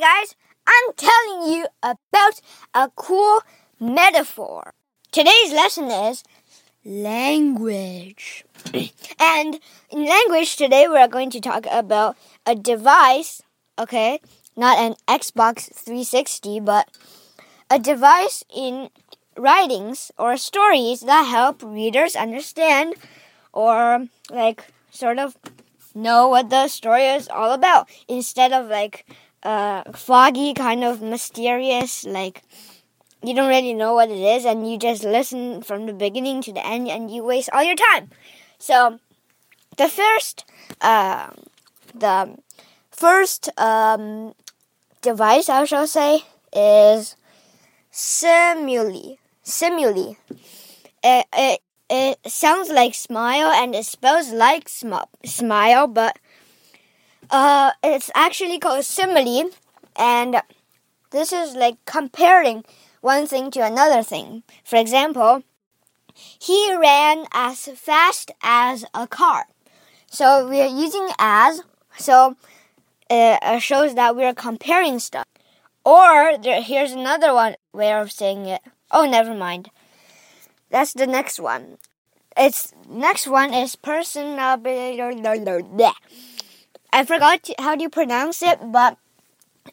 guys, I'm telling you about a cool metaphor. Today's lesson is language. and in language today we're going to talk about a device, okay? Not an Xbox 360, but a device in writings or stories that help readers understand or like sort of know what the story is all about instead of like uh, foggy, kind of mysterious, like you don't really know what it is, and you just listen from the beginning to the end, and you waste all your time. So, the first, uh, the first um, device I shall say is simuli. Simuli. It, it, it sounds like smile and it spells like sm smile, but uh, it's actually called simile, and this is like comparing one thing to another thing. For example, he ran as fast as a car. So we are using as, so it uh, shows that we are comparing stuff. Or there, here's another one way of saying it. Oh, never mind. That's the next one. It's next one is person. I forgot how do you pronounce it, but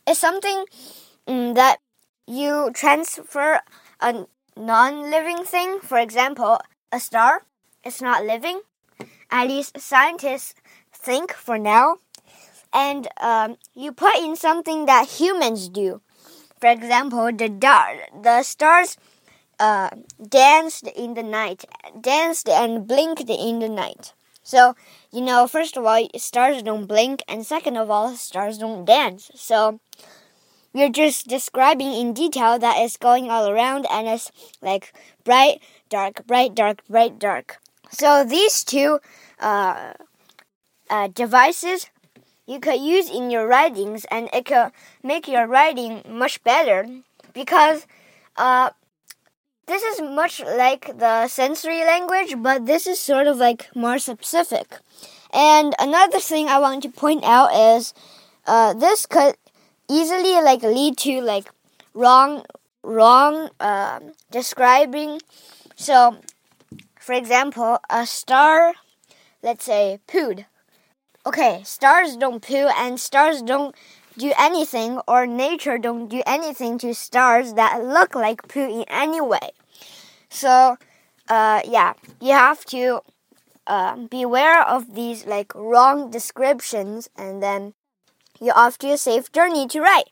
it's something um, that you transfer a non-living thing. For example, a star. It's not living. At least scientists think for now. And um, you put in something that humans do. For example, the dar- the stars uh, danced in the night, danced and blinked in the night. So, you know, first of all, stars don't blink, and second of all, stars don't dance. So, we're just describing in detail that it's going all around and it's like bright, dark, bright, dark, bright, dark. So, these two uh, uh, devices you could use in your writings, and it could make your writing much better because uh, this is much like the sensory language, but this is sort of like more specific. And another thing I want to point out is uh, this could easily like lead to like wrong wrong uh, describing. So, for example, a star, let's say pooed. Okay, stars don't poo and stars don't do anything or nature don't do anything to stars that look like poo in any way. So, uh, yeah, you have to uh, beware of these like wrong descriptions and then you're off to a safe journey to write.